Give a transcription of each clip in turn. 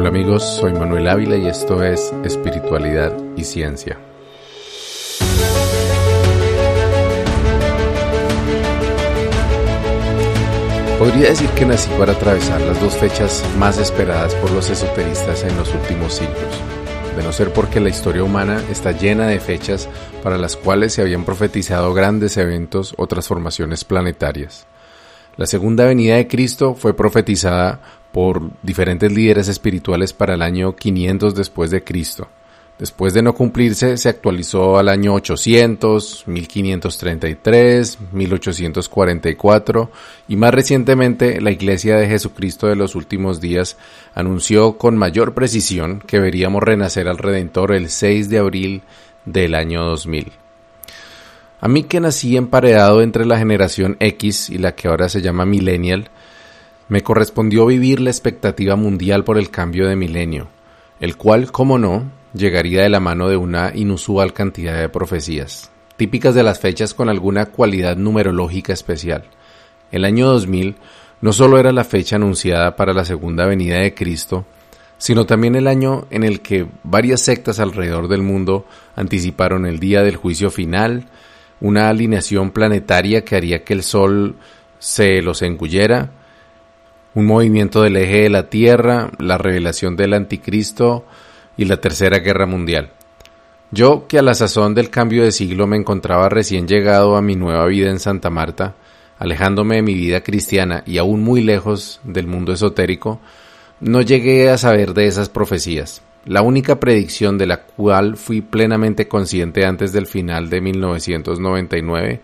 Hola amigos, soy Manuel Ávila y esto es Espiritualidad y Ciencia. Podría decir que nací para atravesar las dos fechas más esperadas por los esoteristas en los últimos siglos, de no ser porque la historia humana está llena de fechas para las cuales se habían profetizado grandes eventos o transformaciones planetarias. La segunda venida de Cristo fue profetizada por diferentes líderes espirituales para el año 500 después de Cristo. Después de no cumplirse, se actualizó al año 800, 1533, 1844 y más recientemente la Iglesia de Jesucristo de los últimos días anunció con mayor precisión que veríamos renacer al Redentor el 6 de abril del año 2000. A mí que nací emparedado entre la generación X y la que ahora se llama Millennial, me correspondió vivir la expectativa mundial por el cambio de milenio, el cual, como no, llegaría de la mano de una inusual cantidad de profecías, típicas de las fechas con alguna cualidad numerológica especial. El año 2000 no solo era la fecha anunciada para la segunda venida de Cristo, sino también el año en el que varias sectas alrededor del mundo anticiparon el día del juicio final, una alineación planetaria que haría que el Sol se los engullera, un movimiento del eje de la Tierra, la revelación del Anticristo, y la Tercera Guerra Mundial. Yo, que a la sazón del cambio de siglo me encontraba recién llegado a mi nueva vida en Santa Marta, alejándome de mi vida cristiana y aún muy lejos del mundo esotérico, no llegué a saber de esas profecías. La única predicción de la cual fui plenamente consciente antes del final de 1999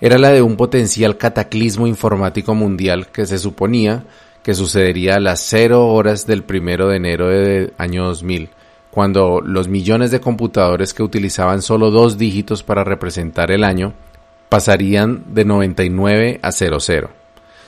era la de un potencial cataclismo informático mundial que se suponía que sucedería a las cero horas del primero de enero del año 2000, cuando los millones de computadores que utilizaban solo dos dígitos para representar el año pasarían de 99 a 00.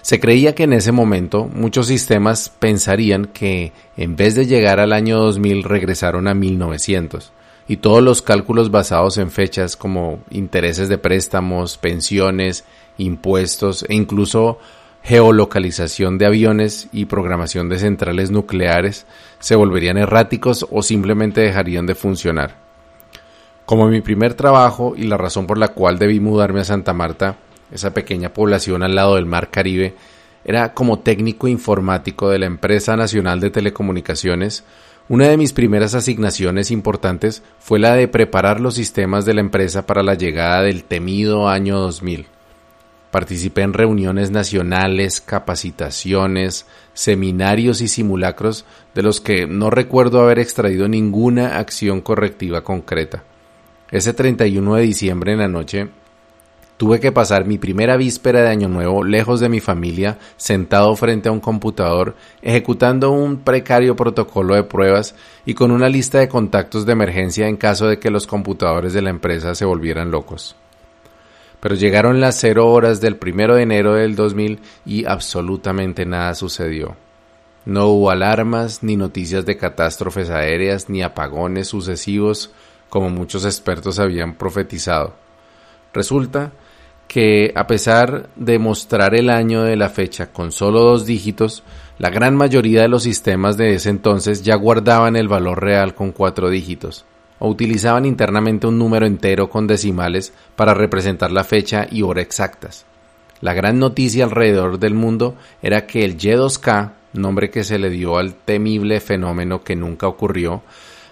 Se creía que en ese momento muchos sistemas pensarían que en vez de llegar al año 2000 regresaron a 1900 y todos los cálculos basados en fechas como intereses de préstamos, pensiones, impuestos e incluso geolocalización de aviones y programación de centrales nucleares se volverían erráticos o simplemente dejarían de funcionar. Como mi primer trabajo y la razón por la cual debí mudarme a Santa Marta, esa pequeña población al lado del Mar Caribe, era como técnico informático de la empresa nacional de telecomunicaciones, una de mis primeras asignaciones importantes fue la de preparar los sistemas de la empresa para la llegada del temido año 2000. Participé en reuniones nacionales, capacitaciones, seminarios y simulacros de los que no recuerdo haber extraído ninguna acción correctiva concreta. Ese 31 de diciembre en la noche tuve que pasar mi primera víspera de Año Nuevo lejos de mi familia, sentado frente a un computador, ejecutando un precario protocolo de pruebas y con una lista de contactos de emergencia en caso de que los computadores de la empresa se volvieran locos pero llegaron las cero horas del primero de enero del 2000 y absolutamente nada sucedió. No hubo alarmas, ni noticias de catástrofes aéreas, ni apagones sucesivos, como muchos expertos habían profetizado. Resulta que, a pesar de mostrar el año de la fecha con solo dos dígitos, la gran mayoría de los sistemas de ese entonces ya guardaban el valor real con cuatro dígitos o utilizaban internamente un número entero con decimales para representar la fecha y hora exactas. La gran noticia alrededor del mundo era que el Y2K, nombre que se le dio al temible fenómeno que nunca ocurrió,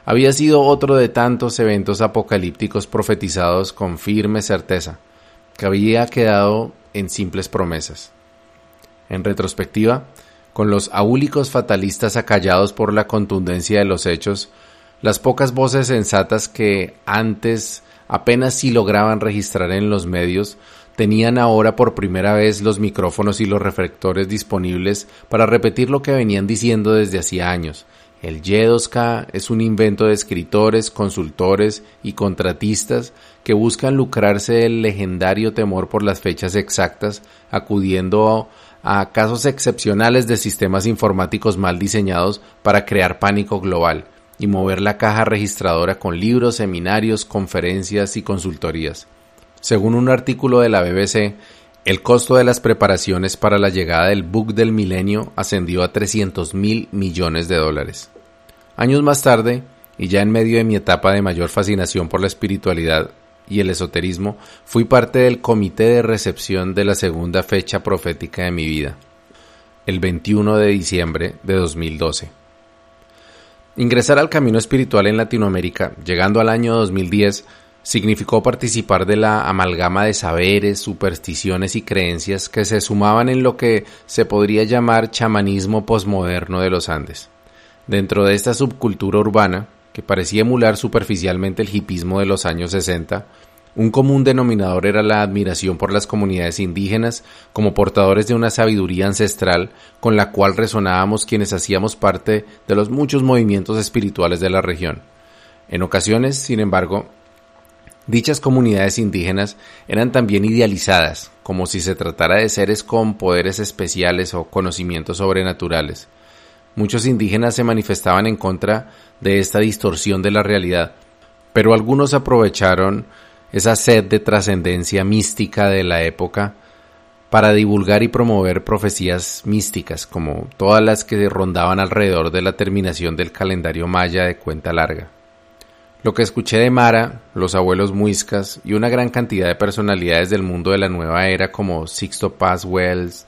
había sido otro de tantos eventos apocalípticos profetizados con firme certeza, que había quedado en simples promesas. En retrospectiva, con los aúlicos fatalistas acallados por la contundencia de los hechos, las pocas voces sensatas que antes apenas si lograban registrar en los medios tenían ahora por primera vez los micrófonos y los reflectores disponibles para repetir lo que venían diciendo desde hacía años. El Y2K es un invento de escritores, consultores y contratistas que buscan lucrarse del legendario temor por las fechas exactas, acudiendo a casos excepcionales de sistemas informáticos mal diseñados para crear pánico global y mover la caja registradora con libros, seminarios, conferencias y consultorías. Según un artículo de la BBC, El costo de las preparaciones para la llegada del bug del milenio ascendió a 300 mil millones de dólares. Años más tarde, y ya en medio de mi etapa de mayor fascinación por la espiritualidad y el esoterismo, fui parte del comité de recepción de la segunda fecha profética de mi vida, el 21 de diciembre de 2012. Ingresar al camino espiritual en Latinoamérica, llegando al año 2010, significó participar de la amalgama de saberes, supersticiones y creencias que se sumaban en lo que se podría llamar chamanismo posmoderno de los Andes. Dentro de esta subcultura urbana, que parecía emular superficialmente el hipismo de los años 60, un común denominador era la admiración por las comunidades indígenas como portadores de una sabiduría ancestral con la cual resonábamos quienes hacíamos parte de los muchos movimientos espirituales de la región. En ocasiones, sin embargo, dichas comunidades indígenas eran también idealizadas, como si se tratara de seres con poderes especiales o conocimientos sobrenaturales. Muchos indígenas se manifestaban en contra de esta distorsión de la realidad, pero algunos aprovecharon esa sed de trascendencia mística de la época para divulgar y promover profecías místicas, como todas las que rondaban alrededor de la terminación del calendario maya de cuenta larga. Lo que escuché de Mara, los abuelos muiscas y una gran cantidad de personalidades del mundo de la nueva era como Sixto Paz Wells,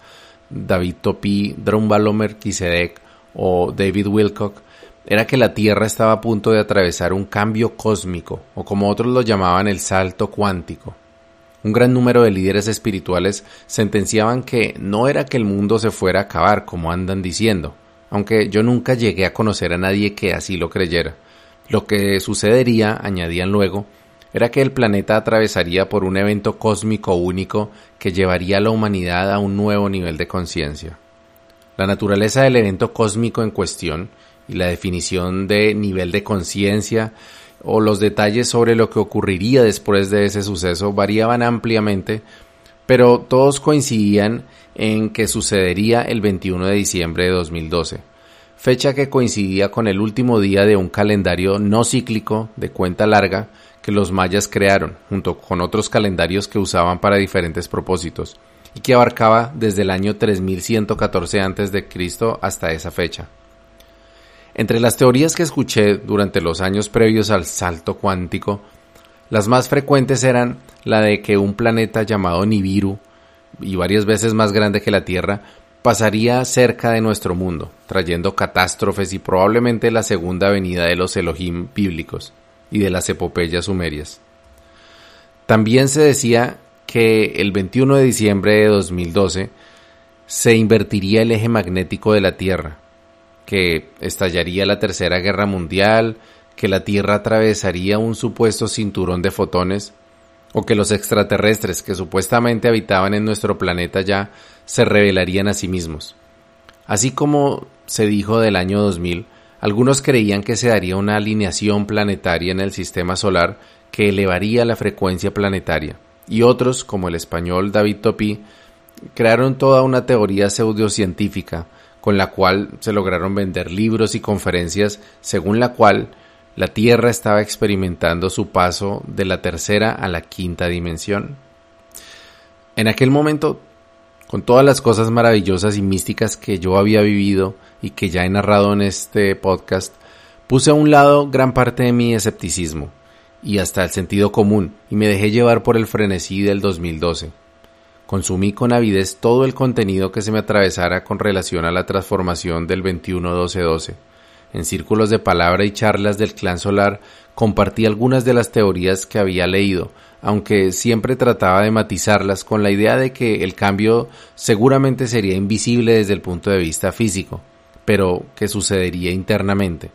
David Topi, Drumbalo Melquisedec o David Wilcock era que la Tierra estaba a punto de atravesar un cambio cósmico, o como otros lo llamaban el salto cuántico. Un gran número de líderes espirituales sentenciaban que no era que el mundo se fuera a acabar como andan diciendo, aunque yo nunca llegué a conocer a nadie que así lo creyera. Lo que sucedería, añadían luego, era que el planeta atravesaría por un evento cósmico único que llevaría a la humanidad a un nuevo nivel de conciencia. La naturaleza del evento cósmico en cuestión y la definición de nivel de conciencia o los detalles sobre lo que ocurriría después de ese suceso variaban ampliamente, pero todos coincidían en que sucedería el 21 de diciembre de 2012, fecha que coincidía con el último día de un calendario no cíclico de cuenta larga que los mayas crearon, junto con otros calendarios que usaban para diferentes propósitos, y que abarcaba desde el año 3114 a.C. hasta esa fecha. Entre las teorías que escuché durante los años previos al salto cuántico, las más frecuentes eran la de que un planeta llamado Nibiru, y varias veces más grande que la Tierra, pasaría cerca de nuestro mundo, trayendo catástrofes y probablemente la segunda venida de los Elohim bíblicos y de las epopeyas sumerias. También se decía que el 21 de diciembre de 2012 se invertiría el eje magnético de la Tierra, que estallaría la Tercera Guerra Mundial, que la Tierra atravesaría un supuesto cinturón de fotones, o que los extraterrestres que supuestamente habitaban en nuestro planeta ya se revelarían a sí mismos. Así como se dijo del año 2000, algunos creían que se daría una alineación planetaria en el sistema solar que elevaría la frecuencia planetaria y otros, como el español David Topi, crearon toda una teoría pseudocientífica con la cual se lograron vender libros y conferencias según la cual la Tierra estaba experimentando su paso de la tercera a la quinta dimensión. En aquel momento, con todas las cosas maravillosas y místicas que yo había vivido y que ya he narrado en este podcast, puse a un lado gran parte de mi escepticismo y hasta el sentido común, y me dejé llevar por el frenesí del 2012. Consumí con avidez todo el contenido que se me atravesara con relación a la transformación del 21-12-12. En círculos de palabra y charlas del clan solar compartí algunas de las teorías que había leído, aunque siempre trataba de matizarlas con la idea de que el cambio seguramente sería invisible desde el punto de vista físico, pero que sucedería internamente.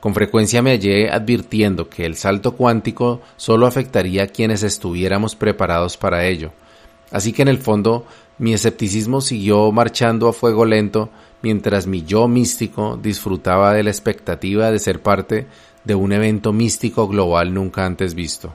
Con frecuencia me hallé advirtiendo que el salto cuántico solo afectaría a quienes estuviéramos preparados para ello. Así que en el fondo mi escepticismo siguió marchando a fuego lento mientras mi yo místico disfrutaba de la expectativa de ser parte de un evento místico global nunca antes visto.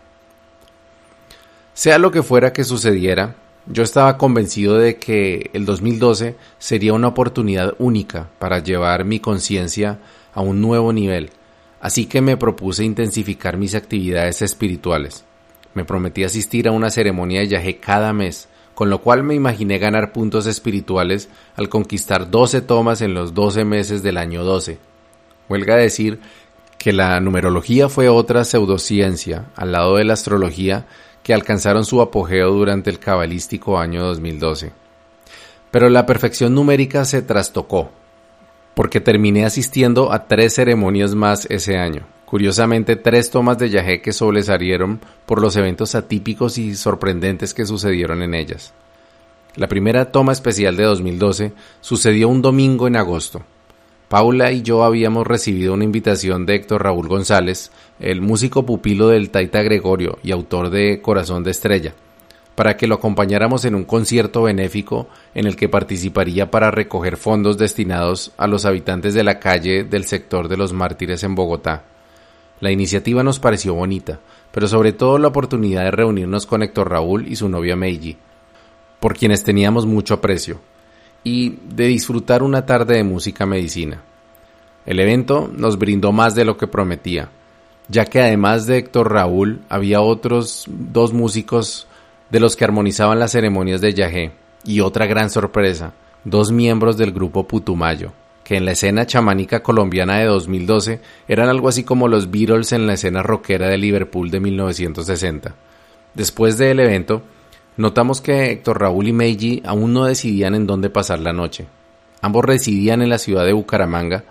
Sea lo que fuera que sucediera, yo estaba convencido de que el 2012 sería una oportunidad única para llevar mi conciencia a un nuevo nivel, así que me propuse intensificar mis actividades espirituales. Me prometí asistir a una ceremonia de yagé cada mes, con lo cual me imaginé ganar puntos espirituales al conquistar 12 tomas en los 12 meses del año 12. Huelga decir que la numerología fue otra pseudociencia, al lado de la astrología, que alcanzaron su apogeo durante el cabalístico año 2012. Pero la perfección numérica se trastocó, porque terminé asistiendo a tres ceremonias más ese año. Curiosamente, tres tomas de Yahé que sobresalieron por los eventos atípicos y sorprendentes que sucedieron en ellas. La primera toma especial de 2012 sucedió un domingo en agosto. Paula y yo habíamos recibido una invitación de Héctor Raúl González, el músico pupilo del Taita Gregorio y autor de Corazón de Estrella, para que lo acompañáramos en un concierto benéfico en el que participaría para recoger fondos destinados a los habitantes de la calle del sector de los mártires en Bogotá. La iniciativa nos pareció bonita, pero sobre todo la oportunidad de reunirnos con Héctor Raúl y su novia Meiji, por quienes teníamos mucho aprecio, y de disfrutar una tarde de música medicina. El evento nos brindó más de lo que prometía, ya que además de Héctor Raúl había otros dos músicos de los que armonizaban las ceremonias de Yahé, y otra gran sorpresa, dos miembros del grupo Putumayo, que en la escena chamánica colombiana de 2012 eran algo así como los Beatles en la escena rockera de Liverpool de 1960. Después del evento, notamos que Héctor Raúl y Meiji aún no decidían en dónde pasar la noche. Ambos residían en la ciudad de Bucaramanga,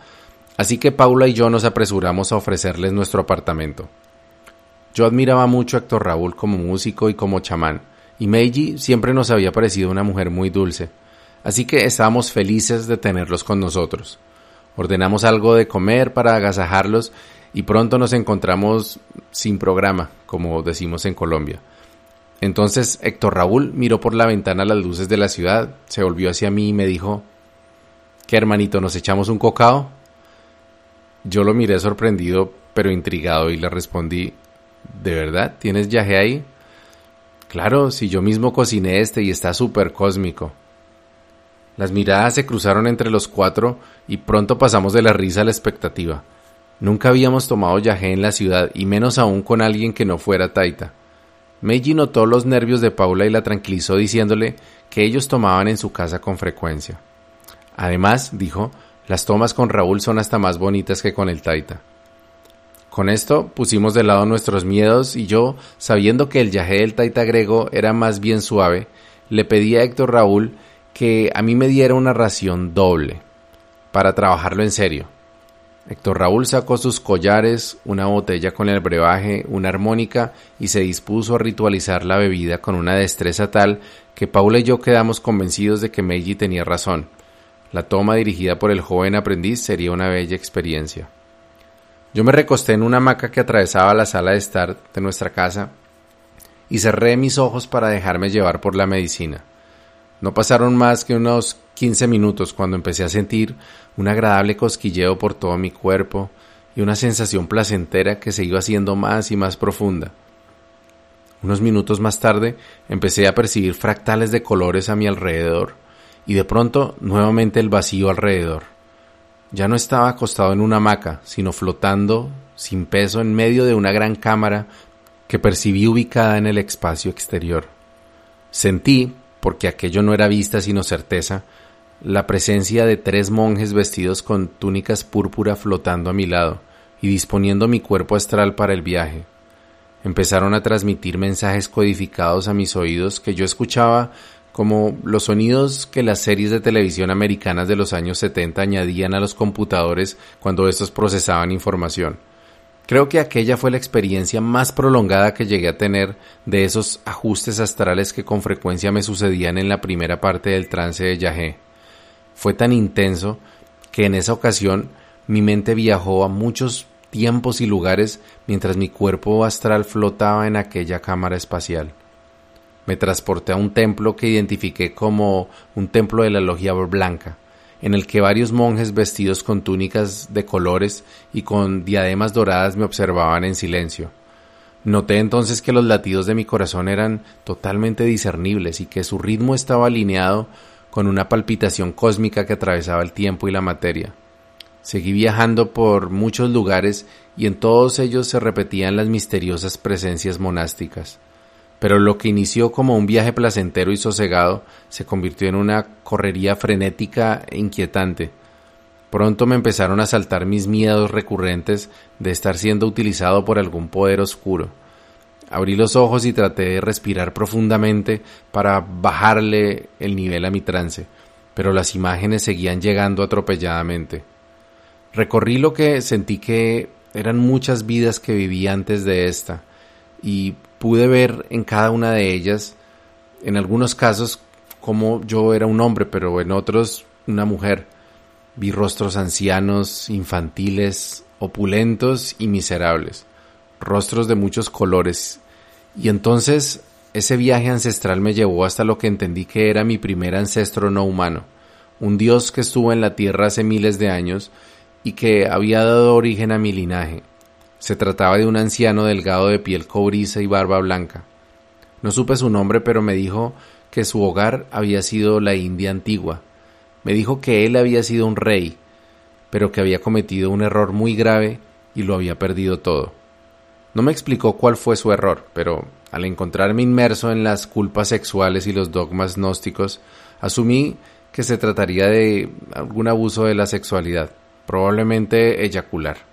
así que Paula y yo nos apresuramos a ofrecerles nuestro apartamento. Yo admiraba mucho a Héctor Raúl como músico y como chamán, y Meiji siempre nos había parecido una mujer muy dulce, así que estábamos felices de tenerlos con nosotros. Ordenamos algo de comer para agasajarlos y pronto nos encontramos sin programa, como decimos en Colombia. Entonces Héctor Raúl miró por la ventana las luces de la ciudad, se volvió hacia mí y me dijo ¿Qué hermanito, nos echamos un cocao? Yo lo miré sorprendido pero intrigado y le respondí ¿De verdad? ¿Tienes yaje ahí? Claro, si yo mismo cociné este y está súper cósmico. Las miradas se cruzaron entre los cuatro y pronto pasamos de la risa a la expectativa. Nunca habíamos tomado yagé en la ciudad y menos aún con alguien que no fuera Taita. Meiji notó los nervios de Paula y la tranquilizó diciéndole que ellos tomaban en su casa con frecuencia. Además, dijo, las tomas con Raúl son hasta más bonitas que con el Taita. Con esto pusimos de lado nuestros miedos y yo, sabiendo que el yajé del taita grego era más bien suave, le pedí a Héctor Raúl que a mí me diera una ración doble, para trabajarlo en serio. Héctor Raúl sacó sus collares, una botella con el brebaje, una armónica y se dispuso a ritualizar la bebida con una destreza tal que Paula y yo quedamos convencidos de que Meiji tenía razón. La toma dirigida por el joven aprendiz sería una bella experiencia. Yo me recosté en una hamaca que atravesaba la sala de estar de nuestra casa y cerré mis ojos para dejarme llevar por la medicina. No pasaron más que unos 15 minutos cuando empecé a sentir un agradable cosquilleo por todo mi cuerpo y una sensación placentera que se iba haciendo más y más profunda. Unos minutos más tarde empecé a percibir fractales de colores a mi alrededor y de pronto nuevamente el vacío alrededor. Ya no estaba acostado en una hamaca, sino flotando, sin peso, en medio de una gran cámara que percibí ubicada en el espacio exterior. Sentí, porque aquello no era vista sino certeza, la presencia de tres monjes vestidos con túnicas púrpura flotando a mi lado y disponiendo mi cuerpo astral para el viaje. Empezaron a transmitir mensajes codificados a mis oídos que yo escuchaba como los sonidos que las series de televisión americanas de los años 70 añadían a los computadores cuando estos procesaban información. Creo que aquella fue la experiencia más prolongada que llegué a tener de esos ajustes astrales que con frecuencia me sucedían en la primera parte del trance de Yahé. Fue tan intenso que en esa ocasión mi mente viajó a muchos tiempos y lugares mientras mi cuerpo astral flotaba en aquella cámara espacial. Me transporté a un templo que identifiqué como un templo de la logia blanca, en el que varios monjes vestidos con túnicas de colores y con diademas doradas me observaban en silencio. Noté entonces que los latidos de mi corazón eran totalmente discernibles y que su ritmo estaba alineado con una palpitación cósmica que atravesaba el tiempo y la materia. Seguí viajando por muchos lugares y en todos ellos se repetían las misteriosas presencias monásticas. Pero lo que inició como un viaje placentero y sosegado se convirtió en una correría frenética e inquietante. Pronto me empezaron a saltar mis miedos recurrentes de estar siendo utilizado por algún poder oscuro. Abrí los ojos y traté de respirar profundamente para bajarle el nivel a mi trance, pero las imágenes seguían llegando atropelladamente. Recorrí lo que sentí que eran muchas vidas que viví antes de esta, y pude ver en cada una de ellas, en algunos casos, como yo era un hombre, pero en otros una mujer. Vi rostros ancianos, infantiles, opulentos y miserables, rostros de muchos colores. Y entonces ese viaje ancestral me llevó hasta lo que entendí que era mi primer ancestro no humano, un dios que estuvo en la tierra hace miles de años y que había dado origen a mi linaje. Se trataba de un anciano delgado de piel cobriza y barba blanca. No supe su nombre, pero me dijo que su hogar había sido la India antigua. Me dijo que él había sido un rey, pero que había cometido un error muy grave y lo había perdido todo. No me explicó cuál fue su error, pero al encontrarme inmerso en las culpas sexuales y los dogmas gnósticos, asumí que se trataría de algún abuso de la sexualidad, probablemente eyacular.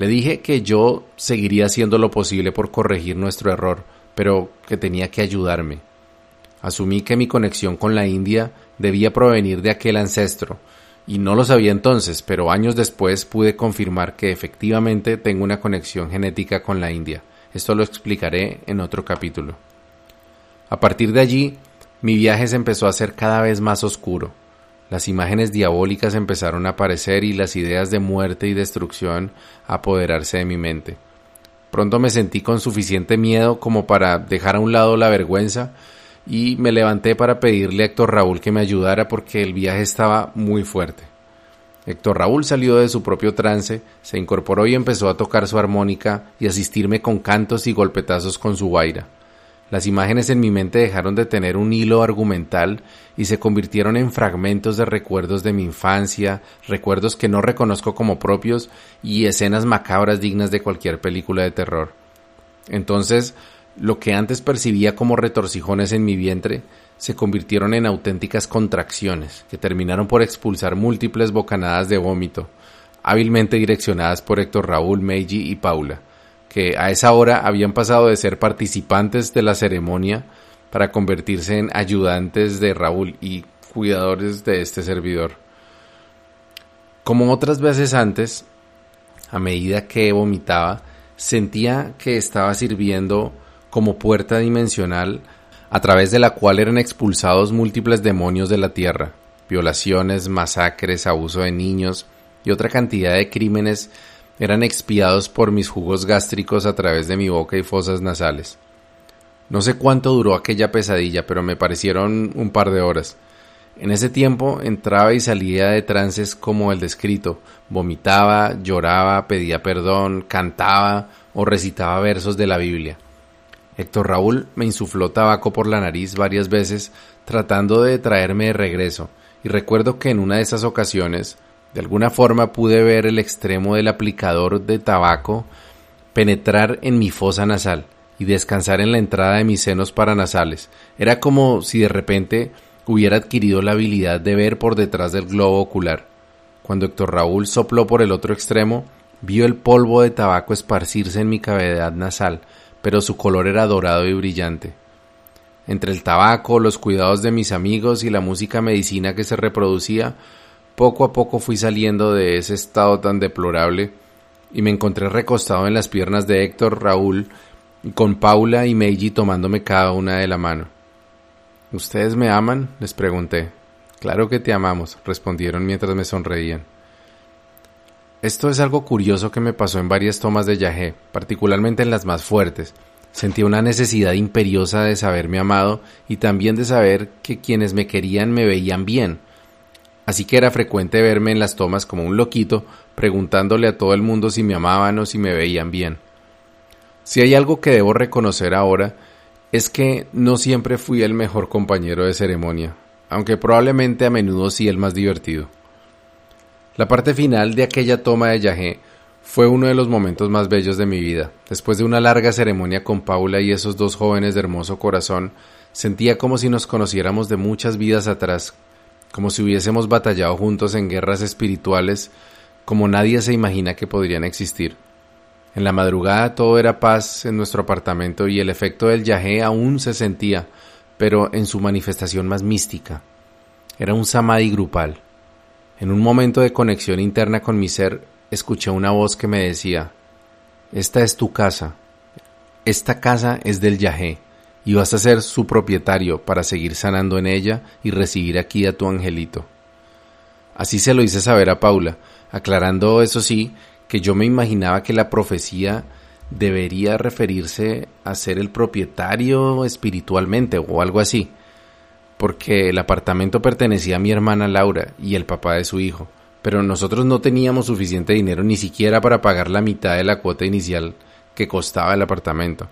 Le dije que yo seguiría haciendo lo posible por corregir nuestro error, pero que tenía que ayudarme. Asumí que mi conexión con la India debía provenir de aquel ancestro, y no lo sabía entonces, pero años después pude confirmar que efectivamente tengo una conexión genética con la India. Esto lo explicaré en otro capítulo. A partir de allí, mi viaje se empezó a hacer cada vez más oscuro. Las imágenes diabólicas empezaron a aparecer y las ideas de muerte y destrucción a apoderarse de mi mente. Pronto me sentí con suficiente miedo como para dejar a un lado la vergüenza y me levanté para pedirle a Héctor Raúl que me ayudara porque el viaje estaba muy fuerte. Héctor Raúl salió de su propio trance, se incorporó y empezó a tocar su armónica y asistirme con cantos y golpetazos con su guaira. Las imágenes en mi mente dejaron de tener un hilo argumental y se convirtieron en fragmentos de recuerdos de mi infancia, recuerdos que no reconozco como propios y escenas macabras dignas de cualquier película de terror. Entonces, lo que antes percibía como retorcijones en mi vientre se convirtieron en auténticas contracciones que terminaron por expulsar múltiples bocanadas de vómito, hábilmente direccionadas por Héctor Raúl, Meiji y Paula que a esa hora habían pasado de ser participantes de la ceremonia para convertirse en ayudantes de Raúl y cuidadores de este servidor. Como otras veces antes, a medida que vomitaba, sentía que estaba sirviendo como puerta dimensional a través de la cual eran expulsados múltiples demonios de la tierra, violaciones, masacres, abuso de niños y otra cantidad de crímenes eran expiados por mis jugos gástricos a través de mi boca y fosas nasales. No sé cuánto duró aquella pesadilla, pero me parecieron un par de horas. En ese tiempo entraba y salía de trances como el descrito, vomitaba, lloraba, pedía perdón, cantaba o recitaba versos de la Biblia. Héctor Raúl me insufló tabaco por la nariz varias veces tratando de traerme de regreso, y recuerdo que en una de esas ocasiones de alguna forma pude ver el extremo del aplicador de tabaco penetrar en mi fosa nasal y descansar en la entrada de mis senos paranasales. Era como si de repente hubiera adquirido la habilidad de ver por detrás del globo ocular. Cuando Héctor Raúl sopló por el otro extremo, vio el polvo de tabaco esparcirse en mi cavidad nasal, pero su color era dorado y brillante. Entre el tabaco, los cuidados de mis amigos y la música medicina que se reproducía, poco a poco fui saliendo de ese estado tan deplorable y me encontré recostado en las piernas de Héctor, Raúl, con Paula y Meiji tomándome cada una de la mano. ¿Ustedes me aman? les pregunté. Claro que te amamos, respondieron mientras me sonreían. Esto es algo curioso que me pasó en varias tomas de Yahé, particularmente en las más fuertes. Sentí una necesidad imperiosa de saberme amado y también de saber que quienes me querían me veían bien, así que era frecuente verme en las tomas como un loquito, preguntándole a todo el mundo si me amaban o si me veían bien. Si hay algo que debo reconocer ahora, es que no siempre fui el mejor compañero de ceremonia, aunque probablemente a menudo sí el más divertido. La parte final de aquella toma de Yahé Fue uno de los momentos más bellos de mi vida. Después de una larga ceremonia con Paula y esos dos jóvenes de hermoso corazón, sentía como si nos conociéramos de muchas vidas atrás, como si hubiésemos batallado juntos en guerras espirituales como nadie se imagina que podrían existir. En la madrugada todo era paz en nuestro apartamento y el efecto del yagé aún se sentía, pero en su manifestación más mística. Era un samadhi grupal. En un momento de conexión interna con mi ser, escuché una voz que me decía, Esta es tu casa, esta casa es del Yahé, y vas a ser su propietario para seguir sanando en ella y recibir aquí a tu angelito. Así se lo hice saber a Paula, aclarando eso sí, que yo me imaginaba que la profecía debería referirse a ser el propietario espiritualmente o algo así, porque el apartamento pertenecía a mi hermana Laura y el papá de su hijo, pero nosotros no teníamos suficiente dinero ni siquiera para pagar la mitad de la cuota inicial que costaba el apartamento.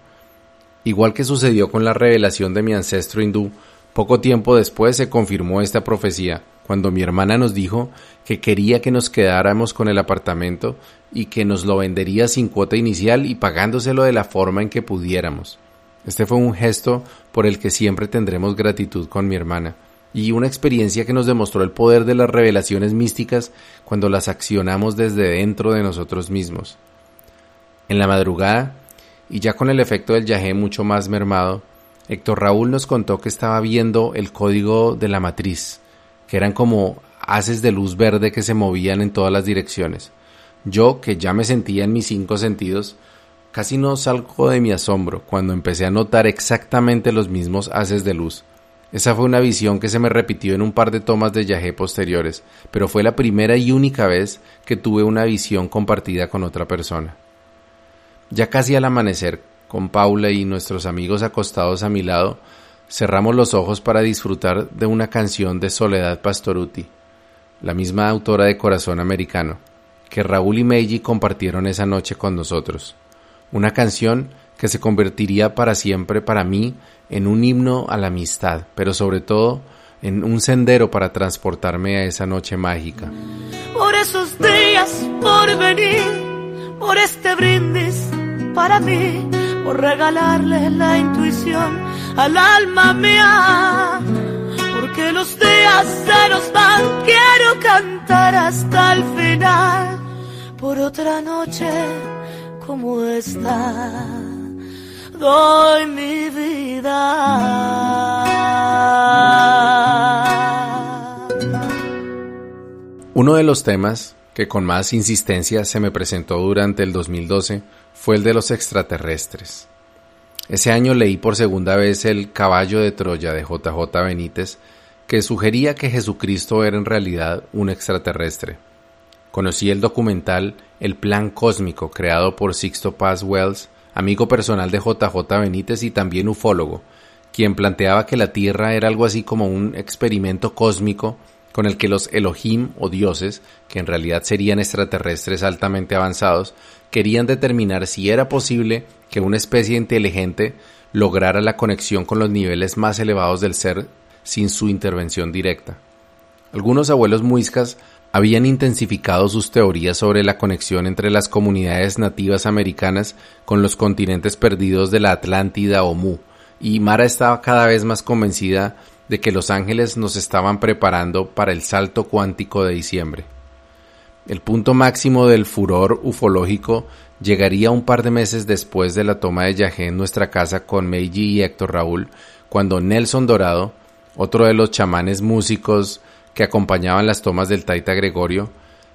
Igual que sucedió con la revelación de mi ancestro hindú, poco tiempo después se confirmó esta profecía, cuando mi hermana nos dijo que quería que nos quedáramos con el apartamento y que nos lo vendería sin cuota inicial y pagándoselo de la forma en que pudiéramos. Este fue un gesto por el que siempre tendremos gratitud con mi hermana y una experiencia que nos demostró el poder de las revelaciones místicas cuando las accionamos desde dentro de nosotros mismos. En la madrugada, y ya con el efecto del yagé mucho más mermado, Héctor Raúl nos contó que estaba viendo el código de la matriz, que eran como haces de luz verde que se movían en todas las direcciones. Yo, que ya me sentía en mis cinco sentidos, casi no salgo de mi asombro cuando empecé a notar exactamente los mismos haces de luz, esa fue una visión que se me repitió en un par de tomas de yagé posteriores, pero fue la primera y única vez que tuve una visión compartida con otra persona. Ya casi al amanecer, con Paula y nuestros amigos acostados a mi lado, cerramos los ojos para disfrutar de una canción de Soledad Pastoruti, la misma autora de Corazón Americano, que Raúl y Meiji compartieron esa noche con nosotros. Una canción que se convertiría para siempre para mí en un himno a la amistad, pero sobre todo en un sendero para transportarme a esa noche mágica. Por esos días por venir, por este brindis para mí, por regalarle la intuición al alma mía. Porque los días se nos van, quiero cantar hasta el final, por otra noche como esta doy mi vida. Uno de los temas que con más insistencia se me presentó durante el 2012 fue el de los extraterrestres. Ese año leí por segunda vez El caballo de Troya de JJ Benítez, que sugería que Jesucristo era en realidad un extraterrestre. Conocí el documental El Plan Cósmico creado por Sixto Paz Wells amigo personal de JJ Benítez y también ufólogo, quien planteaba que la Tierra era algo así como un experimento cósmico con el que los Elohim o dioses, que en realidad serían extraterrestres altamente avanzados, querían determinar si era posible que una especie inteligente lograra la conexión con los niveles más elevados del ser sin su intervención directa. Algunos abuelos muiscas habían intensificado sus teorías sobre la conexión entre las comunidades nativas americanas con los continentes perdidos de la Atlántida o Mu, y Mara estaba cada vez más convencida de que los ángeles nos estaban preparando para el salto cuántico de diciembre. El punto máximo del furor ufológico llegaría un par de meses después de la toma de Yajé en nuestra casa con Meiji y Héctor Raúl, cuando Nelson Dorado, otro de los chamanes músicos que acompañaban las tomas del Taita Gregorio,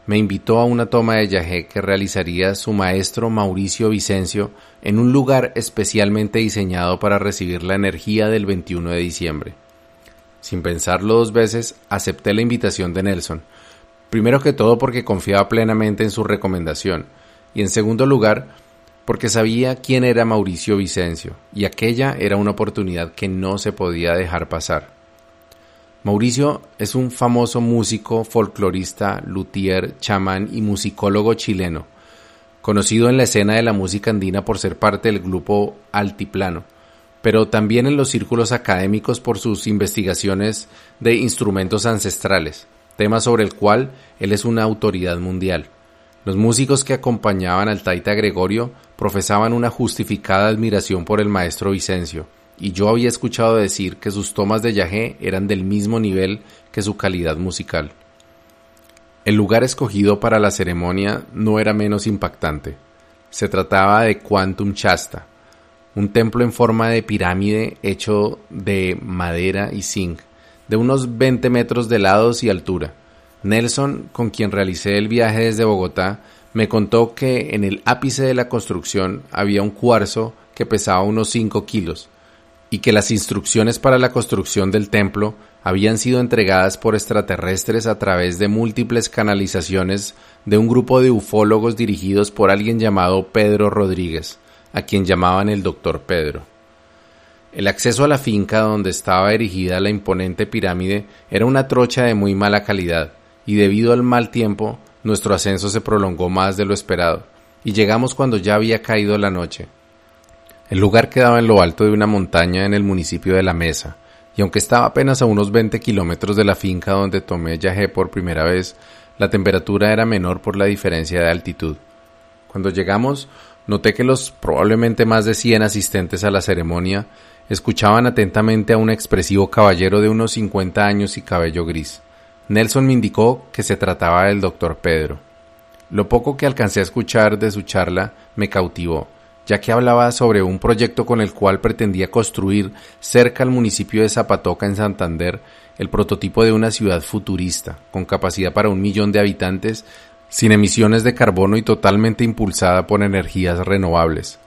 me invitó a una toma de yagé que realizaría su maestro Mauricio Vicencio en un lugar especialmente diseñado para recibir la energía del 21 de diciembre. Sin pensarlo dos veces, acepté la invitación de Nelson, primero que todo porque confiaba plenamente en su recomendación, y en segundo lugar, porque sabía quién era Mauricio Vicencio, y aquella era una oportunidad que no se podía dejar pasar. Mauricio es un famoso músico, folclorista, luthier, chamán y musicólogo chileno, conocido en la escena de la música andina por ser parte del grupo Altiplano, pero también en los círculos académicos por sus investigaciones de instrumentos ancestrales, tema sobre el cual él es una autoridad mundial. Los músicos que acompañaban al taita Gregorio profesaban una justificada admiración por el maestro Vicencio, y yo había escuchado decir que sus tomas de yagé eran del mismo nivel que su calidad musical. El lugar escogido para la ceremonia no era menos impactante. Se trataba de Quantum Chasta, un templo en forma de pirámide hecho de madera y zinc, de unos 20 metros de lados y altura. Nelson, con quien realicé el viaje desde Bogotá, me contó que en el ápice de la construcción había un cuarzo que pesaba unos 5 kilos y que las instrucciones para la construcción del templo habían sido entregadas por extraterrestres a través de múltiples canalizaciones de un grupo de ufólogos dirigidos por alguien llamado Pedro Rodríguez, a quien llamaban el doctor Pedro. El acceso a la finca donde estaba erigida la imponente pirámide era una trocha de muy mala calidad, y debido al mal tiempo, nuestro ascenso se prolongó más de lo esperado, y llegamos cuando ya había caído la noche. El lugar quedaba en lo alto de una montaña en el municipio de La Mesa, y aunque estaba apenas a unos 20 kilómetros de la finca donde tomé yagé por primera vez, la temperatura era menor por la diferencia de altitud. Cuando llegamos, noté que los probablemente más de 100 asistentes a la ceremonia escuchaban atentamente a un expresivo caballero de unos 50 años y cabello gris. Nelson me indicó que se trataba del doctor Pedro. Lo poco que alcancé a escuchar de su charla me cautivó, ya que hablaba sobre un proyecto con el cual pretendía construir cerca al municipio de Zapatoca en Santander el prototipo de una ciudad futurista, con capacidad para un millón de habitantes, sin emisiones de carbono y totalmente impulsada por energías renovables.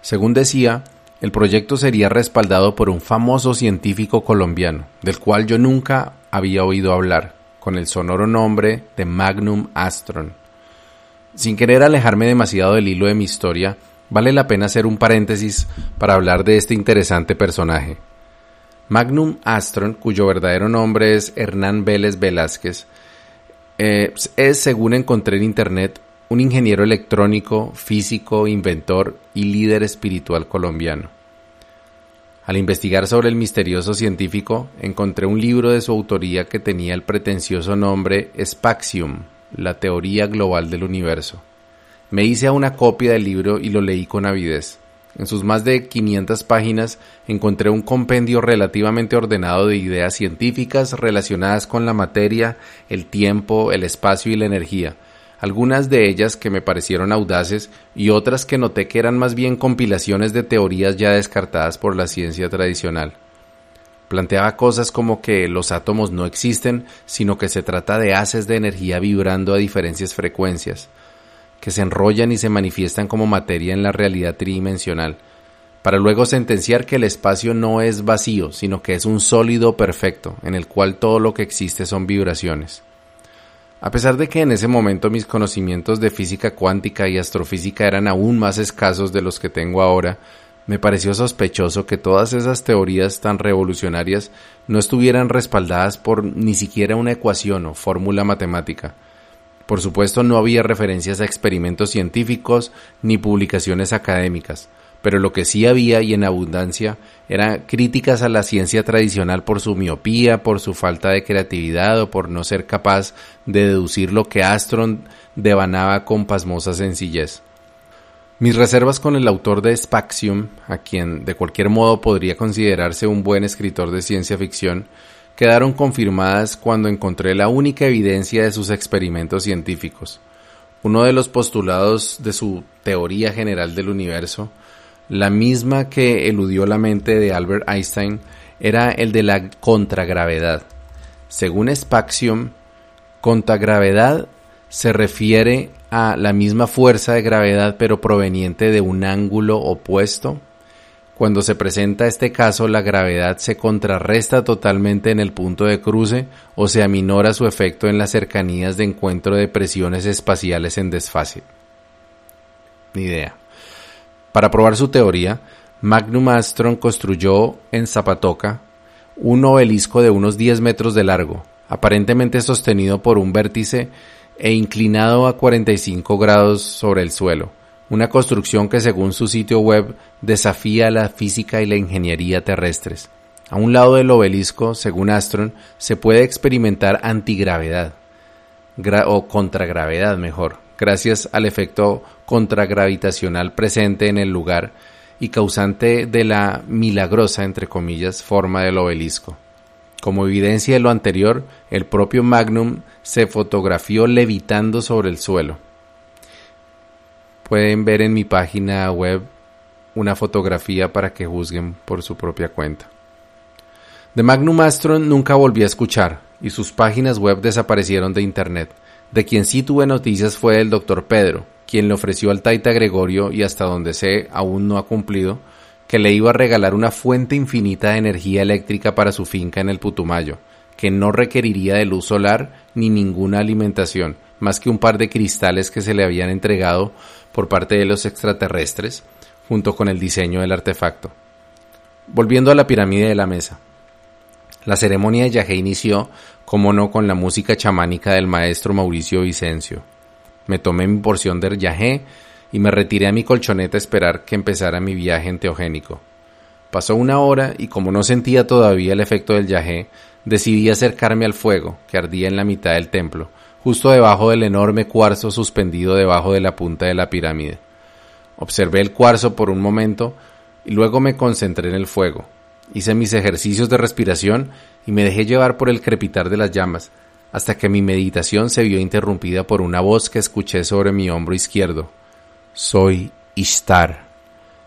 Según decía, el proyecto sería respaldado por un famoso científico colombiano, del cual yo nunca había oído hablar, con el sonoro nombre de Magnum Astron. Sin querer alejarme demasiado del hilo de mi historia, vale la pena hacer un paréntesis para hablar de este interesante personaje. Magnum Astron, cuyo verdadero nombre es Hernán Vélez Velázquez, eh, es, según encontré en Internet, un ingeniero electrónico, físico, inventor y líder espiritual colombiano. Al investigar sobre el misterioso científico, encontré un libro de su autoría que tenía el pretencioso nombre Spaxium, la teoría global del universo. Me hice a una copia del libro y lo leí con avidez. En sus más de 500 páginas encontré un compendio relativamente ordenado de ideas científicas relacionadas con la materia, el tiempo, el espacio y la energía, algunas de ellas que me parecieron audaces y otras que noté que eran más bien compilaciones de teorías ya descartadas por la ciencia tradicional. Planteaba cosas como que los átomos no existen, sino que se trata de haces de energía vibrando a diferentes frecuencias, que se enrollan y se manifiestan como materia en la realidad tridimensional, para luego sentenciar que el espacio no es vacío, sino que es un sólido perfecto, en el cual todo lo que existe son vibraciones. A pesar de que en ese momento mis conocimientos de física cuántica y astrofísica eran aún más escasos de los que tengo ahora, me pareció sospechoso que todas esas teorías tan revolucionarias no estuvieran respaldadas por ni siquiera una ecuación o fórmula matemática. Por supuesto no había referencias a experimentos científicos ni publicaciones académicas, pero lo que sí había y en abundancia eran críticas a la ciencia tradicional por su miopía, por su falta de creatividad o por no ser capaz de deducir lo que Astron devanaba con pasmosa sencillez. Mis reservas con el autor de Spaxium, a quien de cualquier modo podría considerarse un buen escritor de ciencia ficción, quedaron confirmadas cuando encontré la única evidencia de sus experimentos científicos. Uno de los postulados de su teoría general del universo la misma que eludió la mente de Albert Einstein era el de la contragravedad. Según Spaxium, contragravedad se refiere a la misma fuerza de gravedad pero proveniente de un ángulo opuesto. Cuando se presenta este caso, la gravedad se contrarresta totalmente en el punto de cruce o se aminora su efecto en las cercanías de encuentro de presiones espaciales en desfase. Ni idea. Para probar su teoría, Magnum Armstrong construyó en Zapatoca un obelisco de unos 10 metros de largo, aparentemente sostenido por un vértice e inclinado a 45 grados sobre el suelo, una construcción que según su sitio web desafía la física y la ingeniería terrestres. A un lado del obelisco, según Astron, se puede experimentar antigravedad, o contragravedad mejor, gracias al efecto contragravitacional presente en el lugar y causante de la milagrosa, entre comillas, forma del obelisco. Como evidencia de lo anterior, el propio Magnum se fotografió levitando sobre el suelo. Pueden ver en mi página web una fotografía para que juzguen por su propia cuenta. De Magnum Astron nunca volví a escuchar y sus páginas web desaparecieron de internet. De quien sí tuve noticias fue el doctor Pedro, quien le ofreció al Taita Gregorio y hasta donde sé aún no ha cumplido, que le iba a regalar una fuente infinita de energía eléctrica para su finca en el Putumayo, que no requeriría de luz solar ni ninguna alimentación, más que un par de cristales que se le habían entregado por parte de los extraterrestres, junto con el diseño del artefacto. Volviendo a la pirámide de la mesa. La ceremonia de Yahé inició, como no, con la música chamánica del maestro Mauricio Vicencio. Me tomé mi porción de Yahé y me retiré a mi colchoneta a esperar que empezara mi viaje enteogénico. Pasó una hora y como no sentía todavía el efecto del Yahé, decidí acercarme al fuego que ardía en la mitad del templo, justo debajo del enorme cuarzo suspendido debajo de la punta de la pirámide. Observé el cuarzo por un momento y luego me concentré en el fuego. Hice mis ejercicios de respiración y me dejé llevar por el crepitar de las llamas, hasta que mi meditación se vio interrumpida por una voz que escuché sobre mi hombro izquierdo. Soy Ishtar.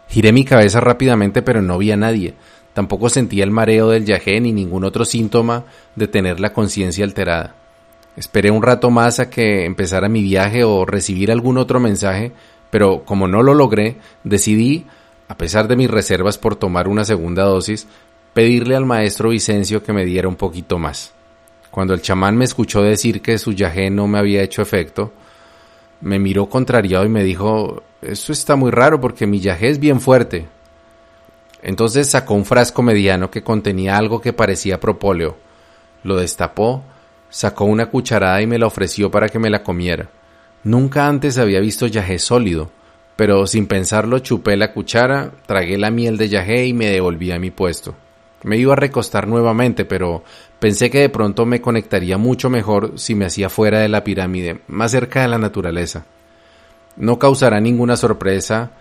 Giré mi cabeza rápidamente pero no vi a nadie. Tampoco sentía el mareo del yajé ni ningún otro síntoma de tener la conciencia alterada. Esperé un rato más a que empezara mi viaje o recibir algún otro mensaje, pero como no lo logré, decidí, a pesar de mis reservas por tomar una segunda dosis, pedirle al maestro Vicencio que me diera un poquito más. Cuando el chamán me escuchó decir que su yajé no me había hecho efecto, me miró contrariado y me dijo, eso está muy raro porque mi yajé es bien fuerte. Entonces sacó un frasco mediano que contenía algo que parecía propóleo, lo destapó, sacó una cucharada y me la ofreció para que me la comiera. Nunca antes había visto yajé sólido, pero sin pensarlo chupé la cuchara, tragué la miel de yajé y me devolví a mi puesto. Me iba a recostar nuevamente, pero pensé que de pronto me conectaría mucho mejor si me hacía fuera de la pirámide, más cerca de la naturaleza. No causará ninguna sorpresa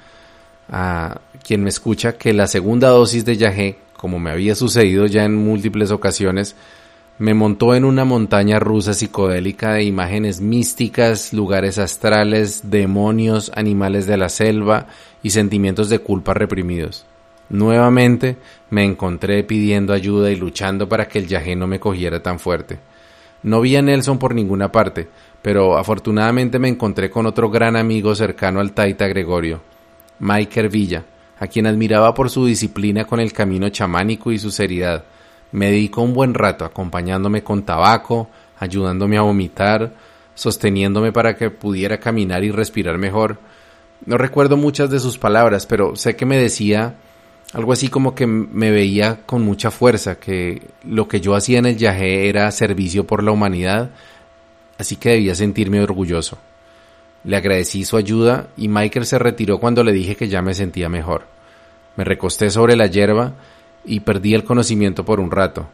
a quien me escucha que la segunda dosis de yagé, como me había sucedido ya en múltiples ocasiones, me montó en una montaña rusa psicodélica de imágenes místicas, lugares astrales, demonios, animales de la selva y sentimientos de culpa reprimidos. Nuevamente me encontré pidiendo ayuda y luchando para que el yagé no me cogiera tan fuerte. No vi a Nelson por ninguna parte, pero afortunadamente me encontré con otro gran amigo cercano al Taita Gregorio, Mike Villa, a quien admiraba por su disciplina con el camino chamánico y su seriedad. Me dedicó un buen rato acompañándome con tabaco, ayudándome a vomitar, sosteniéndome para que pudiera caminar y respirar mejor. No recuerdo muchas de sus palabras, pero sé que me decía algo así como que me veía con mucha fuerza, que lo que yo hacía en el yagé era servicio por la humanidad, así que debía sentirme orgulloso. Le agradecí su ayuda y Michael se retiró cuando le dije que ya me sentía mejor. Me recosté sobre la hierba y perdí el conocimiento por un rato.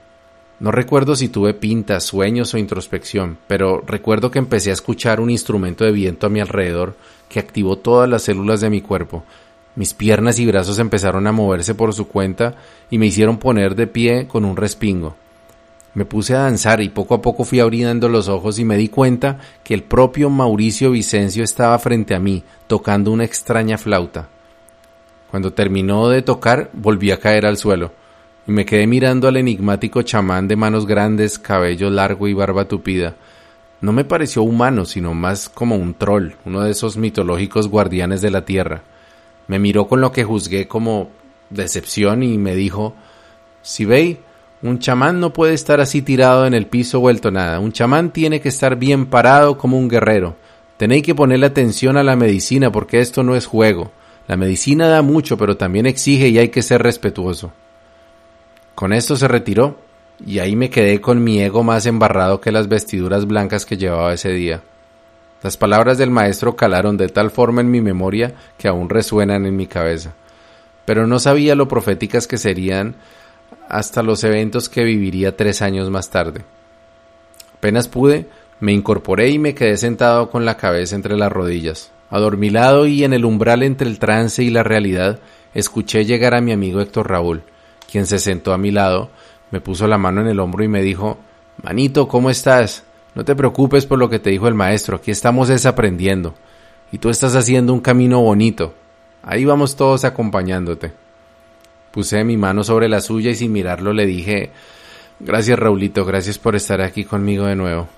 No recuerdo si tuve pintas, sueños o introspección, pero recuerdo que empecé a escuchar un instrumento de viento a mi alrededor que activó todas las células de mi cuerpo mis piernas y brazos empezaron a moverse por su cuenta y me hicieron poner de pie con un respingo. Me puse a danzar y poco a poco fui abriendo los ojos y me di cuenta que el propio Mauricio Vicencio estaba frente a mí, tocando una extraña flauta. Cuando terminó de tocar, volví a caer al suelo y me quedé mirando al enigmático chamán de manos grandes, cabello largo y barba tupida. No me pareció humano, sino más como un troll, uno de esos mitológicos guardianes de la tierra. Me miró con lo que juzgué como decepción y me dijo, si veis, un chamán no puede estar así tirado en el piso vuelto nada. Un chamán tiene que estar bien parado como un guerrero. Tenéis que ponerle atención a la medicina porque esto no es juego. La medicina da mucho, pero también exige y hay que ser respetuoso. Con esto se retiró y ahí me quedé con mi ego más embarrado que las vestiduras blancas que llevaba ese día. Las palabras del maestro calaron de tal forma en mi memoria que aún resuenan en mi cabeza. Pero no sabía lo proféticas que serían hasta los eventos que viviría tres años más tarde. Apenas pude, Me incorporé y me quedé sentado con la cabeza entre las rodillas. Adormilado y en el umbral entre el trance y la realidad, escuché llegar a mi amigo Héctor Raúl, quien se sentó a mi lado, me puso la mano en el hombro y me dijo Manito, ¿cómo estás? No te preocupes por lo que te dijo el maestro, aquí estamos desaprendiendo. Y tú estás haciendo un camino bonito. Ahí vamos todos acompañándote. Puse mi mano sobre la suya y sin mirarlo le dije Gracias Raulito, gracias por estar aquí conmigo de nuevo.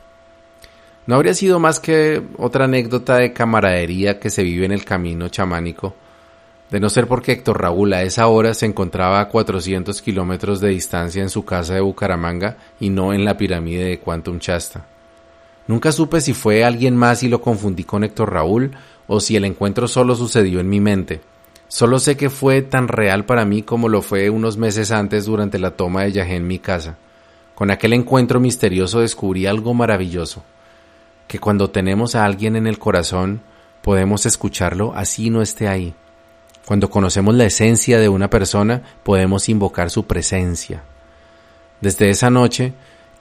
No habría sido más que otra anécdota de camaradería que se vive en el camino chamánico, de no ser porque Héctor Raúl a esa hora se encontraba a 400 kilómetros de distancia en su casa de Bucaramanga y no en la pirámide de Quantum Chasta. Nunca supe si fue alguien más y lo confundí con Héctor Raúl o si el encuentro solo sucedió en mi mente. Solo sé que fue tan real para mí como lo fue unos meses antes durante la toma de Yajé en mi casa. Con aquel encuentro misterioso descubrí algo maravilloso que cuando tenemos a alguien en el corazón podemos escucharlo así no esté ahí. Cuando conocemos la esencia de una persona podemos invocar su presencia. Desde esa noche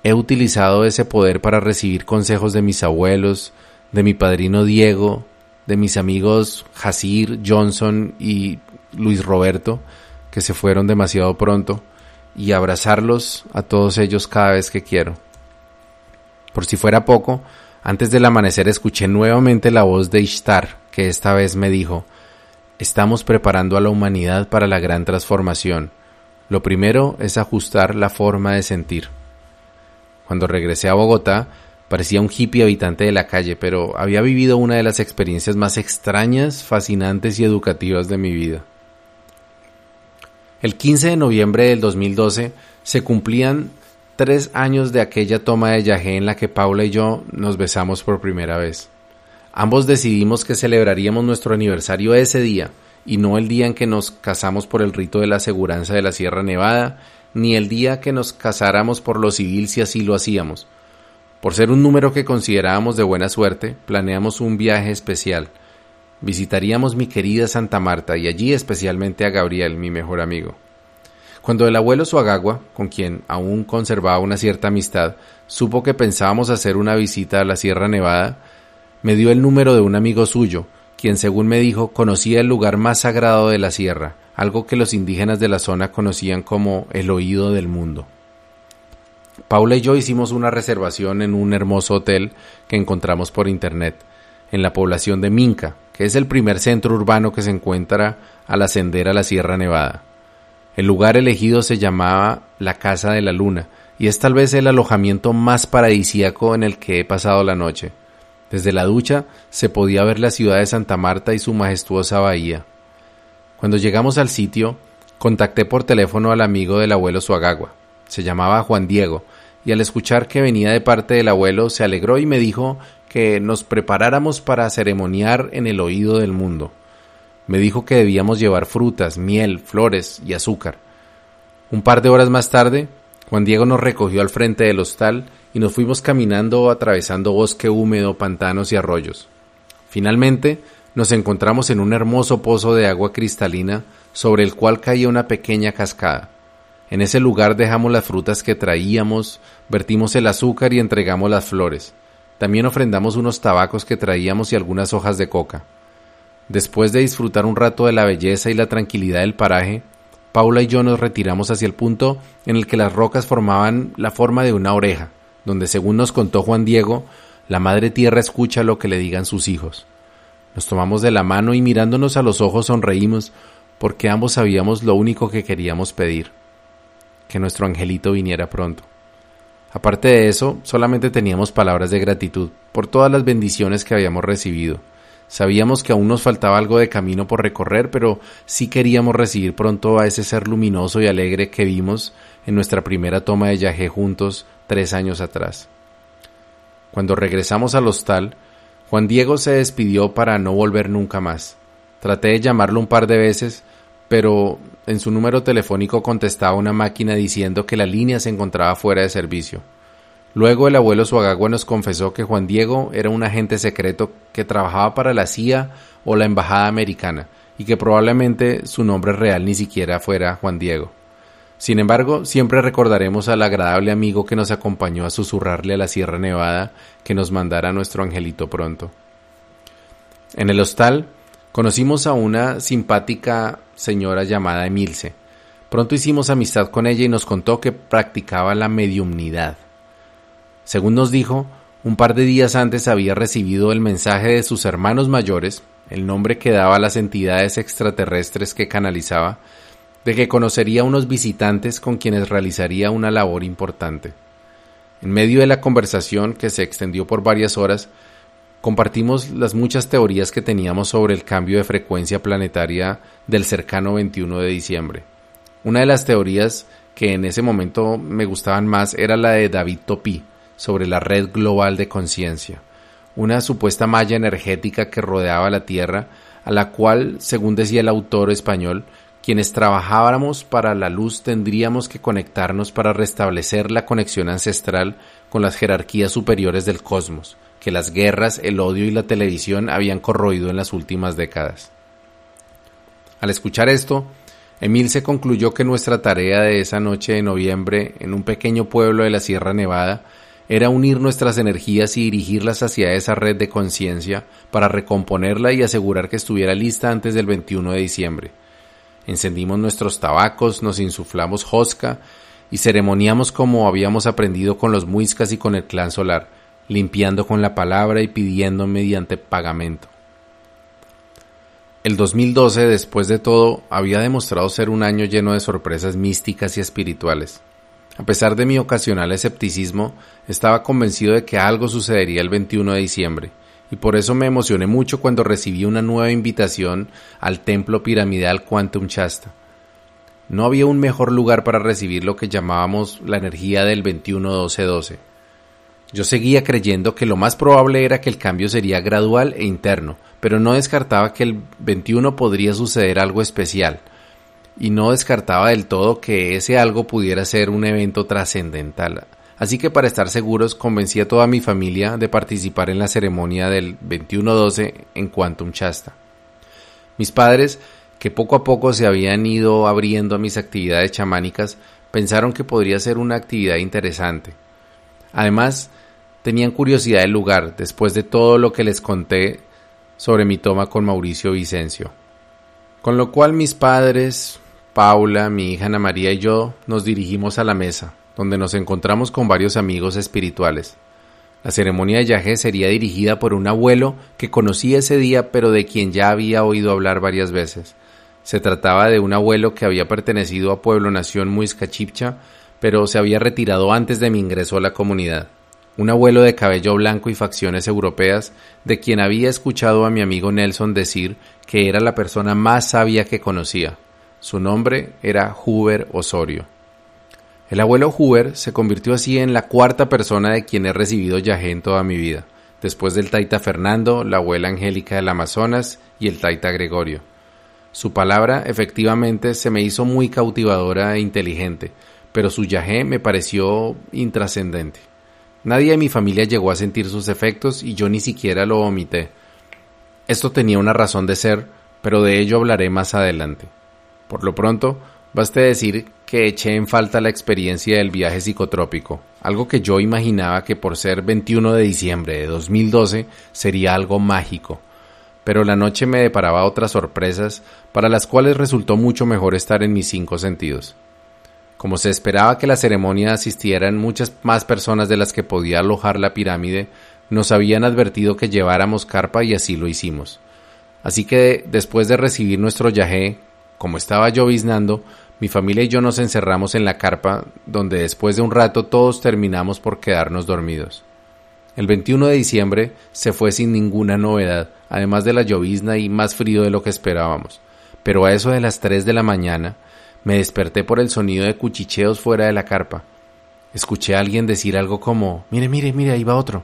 he utilizado ese poder para recibir consejos de mis abuelos, de mi padrino Diego, de mis amigos Hasir, Johnson y Luis Roberto, que se fueron demasiado pronto, y abrazarlos a todos ellos cada vez que quiero. Por si fuera poco, antes del amanecer escuché nuevamente la voz de Ishtar, que esta vez me dijo, Estamos preparando a la humanidad para la gran transformación. Lo primero es ajustar la forma de sentir. Cuando regresé a Bogotá, parecía un hippie habitante de la calle, pero había vivido una de las experiencias más extrañas, fascinantes y educativas de mi vida. El 15 de noviembre del 2012 se cumplían tres años de aquella toma de Yajé en la que Paula y yo nos besamos por primera vez. Ambos decidimos que celebraríamos nuestro aniversario ese día, y no el día en que nos casamos por el rito de la aseguranza de la Sierra Nevada, ni el día que nos casáramos por lo civil si así lo hacíamos. Por ser un número que considerábamos de buena suerte, planeamos un viaje especial. Visitaríamos mi querida Santa Marta y allí especialmente a Gabriel, mi mejor amigo. Cuando el abuelo Suagagua, con quien aún conservaba una cierta amistad, supo que pensábamos hacer una visita a la Sierra Nevada, me dio el número de un amigo suyo, quien según me dijo conocía el lugar más sagrado de la sierra, algo que los indígenas de la zona conocían como el oído del mundo. Paula y yo hicimos una reservación en un hermoso hotel que encontramos por internet, en la población de Minca, que es el primer centro urbano que se encuentra al ascender a la Sierra Nevada. El lugar elegido se llamaba la Casa de la Luna, y es tal vez el alojamiento más paradisíaco en el que he pasado la noche. Desde la ducha se podía ver la ciudad de Santa Marta y su majestuosa bahía. Cuando llegamos al sitio, contacté por teléfono al amigo del abuelo Suagagua. Se llamaba Juan Diego, y al escuchar que venía de parte del abuelo se alegró y me dijo que nos preparáramos para ceremoniar en el oído del mundo. Me dijo que debíamos llevar frutas, miel, flores y azúcar. Un par de horas más tarde, Juan Diego nos recogió al frente del hostal y nos fuimos caminando atravesando bosque húmedo, pantanos y arroyos. Finalmente, nos encontramos en un hermoso pozo de agua cristalina sobre el cual caía una pequeña cascada. En ese lugar dejamos las frutas que traíamos, vertimos el azúcar y entregamos las flores. También ofrendamos unos tabacos que traíamos y algunas hojas de coca. Después de disfrutar un rato de la belleza y la tranquilidad del paraje, Paula y yo nos retiramos hacia el punto en el que las rocas formaban la forma de una oreja, donde según nos contó Juan Diego, la Madre Tierra escucha lo que le digan sus hijos. Nos tomamos de la mano y mirándonos a los ojos sonreímos, porque ambos sabíamos lo único que queríamos pedir, que nuestro angelito viniera pronto. Aparte de eso, solamente teníamos palabras de gratitud por todas las bendiciones que habíamos recibido, Sabíamos que aún nos faltaba algo de camino por recorrer, pero sí queríamos recibir pronto a ese ser luminoso y alegre que vimos en nuestra primera toma de Yajé juntos tres años atrás. Cuando regresamos al hostal, Juan Diego se despidió para no volver nunca más. Traté de llamarlo un par de veces, pero en su número telefónico contestaba una máquina diciendo que la línea se encontraba fuera de servicio. Luego el abuelo Suagagua nos confesó que Juan Diego era un agente secreto que trabajaba para la CIA o la Embajada Americana y que probablemente su nombre real ni siquiera fuera Juan Diego. Sin embargo, siempre recordaremos al agradable amigo que nos acompañó a susurrarle a la Sierra Nevada que nos mandara nuestro angelito pronto. En el hostal conocimos a una simpática señora llamada Emilce. Pronto hicimos amistad con ella y nos contó que practicaba la mediumnidad. Según nos dijo, un par de días antes había recibido el mensaje de sus hermanos mayores, el nombre que daba a las entidades extraterrestres que canalizaba, de que conocería unos visitantes con quienes realizaría una labor importante. En medio de la conversación, que se extendió por varias horas, compartimos las muchas teorías que teníamos sobre el cambio de frecuencia planetaria del cercano 21 de diciembre. Una de las teorías que en ese momento me gustaban más era la de David Topí, sobre la red global de conciencia, una supuesta malla energética que rodeaba la Tierra, a la cual, según decía el autor español, quienes trabajáramos para la luz tendríamos que conectarnos para restablecer la conexión ancestral con las jerarquías superiores del cosmos, que las guerras, el odio y la televisión habían corroído en las últimas décadas. Al escuchar esto, Emil se concluyó que nuestra tarea de esa noche de noviembre en un pequeño pueblo de la Sierra Nevada era unir nuestras energías y dirigirlas hacia esa red de conciencia para recomponerla y asegurar que estuviera lista antes del 21 de diciembre encendimos nuestros tabacos, nos insuflamos josca y ceremoniamos como habíamos aprendido con los muiscas y con el clan solar, limpiando con la palabra y pidiendo mediante pagamento. El 2012, después de todo, había demostrado ser un año lleno de sorpresas místicas y espirituales. A pesar de mi ocasional escepticismo, estaba convencido de que algo sucedería el 21 de diciembre, y por eso me emocioné mucho cuando recibí una nueva invitación al templo piramidal Quantum Shasta. No había un mejor lugar para recibir lo que llamábamos la energía del 21-12-12. Yo seguía creyendo que lo más probable era que el cambio sería gradual e interno, pero no descartaba que el 21 podría suceder algo especial, y no descartaba del todo que ese algo pudiera ser un evento trascendental, Así que para estar seguros convencí a toda mi familia de participar en la ceremonia del 21-12 en Quantum Shasta. Mis padres, que poco a poco se habían ido abriendo a mis actividades chamánicas, pensaron que podría ser una actividad interesante. Además, tenían curiosidad del lugar después de todo lo que les conté sobre mi toma con Mauricio Vicencio. Con lo cual mis padres, Paula, mi hija Ana María y yo nos dirigimos a la mesa, donde nos encontramos con varios amigos espirituales. La ceremonia de Yahé sería dirigida por un abuelo que conocí ese día pero de quien ya había oído hablar varias veces. Se trataba de un abuelo que había pertenecido a Pueblo Nación Muiscachipcha, pero se había retirado antes de mi ingreso a la comunidad. Un abuelo de cabello blanco y facciones europeas, de quien había escuchado a mi amigo Nelson decir que era la persona más sabia que conocía. Su nombre era Huber Osorio. El abuelo Huber se convirtió así en la cuarta persona de quien he recibido yagé en toda mi vida, después del taita Fernando, la abuela Angélica del Amazonas y el taita Gregorio. Su palabra efectivamente se me hizo muy cautivadora e inteligente, pero su yagé me pareció intrascendente. Nadie de mi familia llegó a sentir sus efectos y yo ni siquiera lo omité. Esto tenía una razón de ser, pero de ello hablaré más adelante. Por lo pronto, Baste decir que eché en falta la experiencia del viaje psicotrópico, algo que yo imaginaba que por ser 21 de diciembre de 2012 sería algo mágico. Pero la noche me deparaba otras sorpresas para las cuales resultó mucho mejor estar en mis cinco sentidos. Como se esperaba que la ceremonia asistieran muchas más personas de las que podía alojar la pirámide, nos habían advertido que lleváramos carpa y así lo hicimos. Así que después de recibir nuestro yagé, como estaba lloviznando, mi familia y yo nos encerramos en la carpa, donde después de un rato todos terminamos por quedarnos dormidos. El 21 de diciembre se fue sin ninguna novedad, además de la llovizna y más frío de lo que esperábamos. Pero a eso de las 3 de la mañana me desperté por el sonido de cuchicheos fuera de la carpa. Escuché a alguien decir algo como Mire, mire, mire, ahí va otro.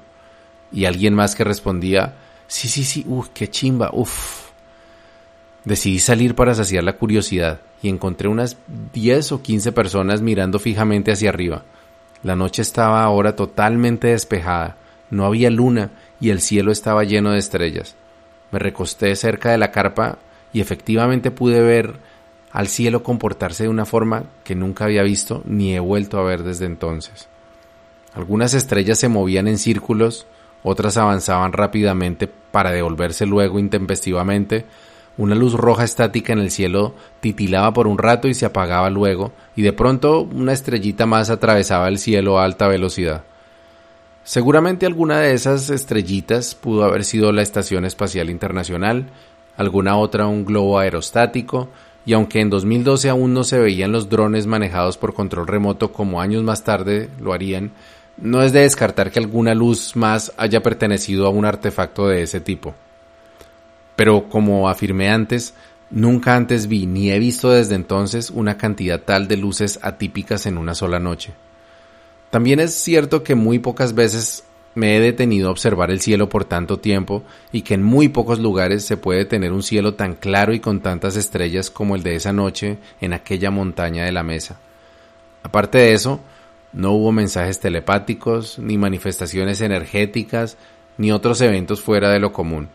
Y alguien más que respondía Sí, sí, sí, uff, qué chimba, uff. Decidí salir para saciar la curiosidad y encontré unas 10 o 15 personas mirando fijamente hacia arriba. La noche estaba ahora totalmente despejada, no había luna y el cielo estaba lleno de estrellas. Me recosté cerca de la carpa y efectivamente pude ver al cielo comportarse de una forma que nunca había visto ni he vuelto a ver desde entonces. Algunas estrellas se movían en círculos, otras avanzaban rápidamente para devolverse luego intempestivamente, una luz roja estática en el cielo titilaba por un rato y se apagaba luego, y de pronto una estrellita más atravesaba el cielo a alta velocidad. Seguramente alguna de esas estrellitas pudo haber sido la Estación Espacial Internacional, alguna otra un globo aerostático, y aunque en 2012 aún no se veían los drones manejados por control remoto como años más tarde lo harían, no es de descartar que alguna luz más haya pertenecido a un artefacto de ese tipo. Pero como afirmé antes, nunca antes vi ni he visto desde entonces una cantidad tal de luces atípicas en una sola noche. También es cierto que muy pocas veces me he detenido a observar el cielo por tanto tiempo y que en muy pocos lugares se puede tener un cielo tan claro y con tantas estrellas como el de esa noche en aquella montaña de la mesa. Aparte de eso, no hubo mensajes telepáticos, ni manifestaciones energéticas, ni otros eventos fuera de lo común.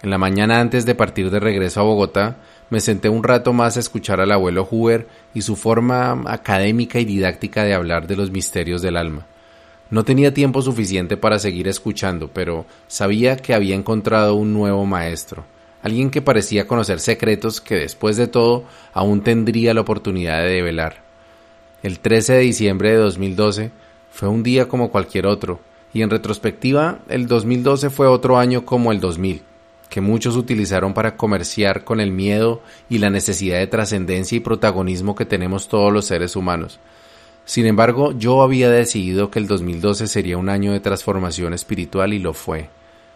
En la mañana antes de partir de regreso a Bogotá, me senté un rato más a escuchar al abuelo Huber y su forma académica y didáctica de hablar de los misterios del alma. No tenía tiempo suficiente para seguir escuchando, pero sabía que había encontrado un nuevo maestro, alguien que parecía conocer secretos que después de todo aún tendría la oportunidad de develar. El 13 de diciembre de 2012 fue un día como cualquier otro, y en retrospectiva el 2012 fue otro año como el 2000 que muchos utilizaron para comerciar con el miedo y la necesidad de trascendencia y protagonismo que tenemos todos los seres humanos. Sin embargo, yo había decidido que el 2012 sería un año de transformación espiritual y lo fue.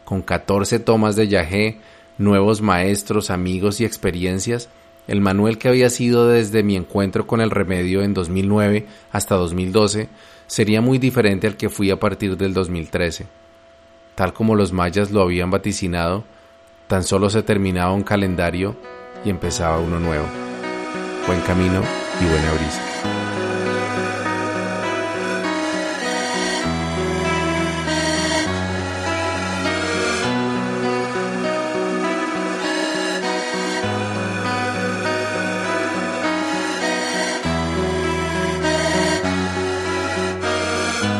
Con 14 tomas de yagé, nuevos maestros, amigos y experiencias, el Manuel que había sido desde mi encuentro con el remedio en 2009 hasta 2012 sería muy diferente al que fui a partir del 2013. Tal como los mayas lo habían vaticinado, Tan solo se terminaba un calendario y empezaba uno nuevo. Buen camino y buena brisa.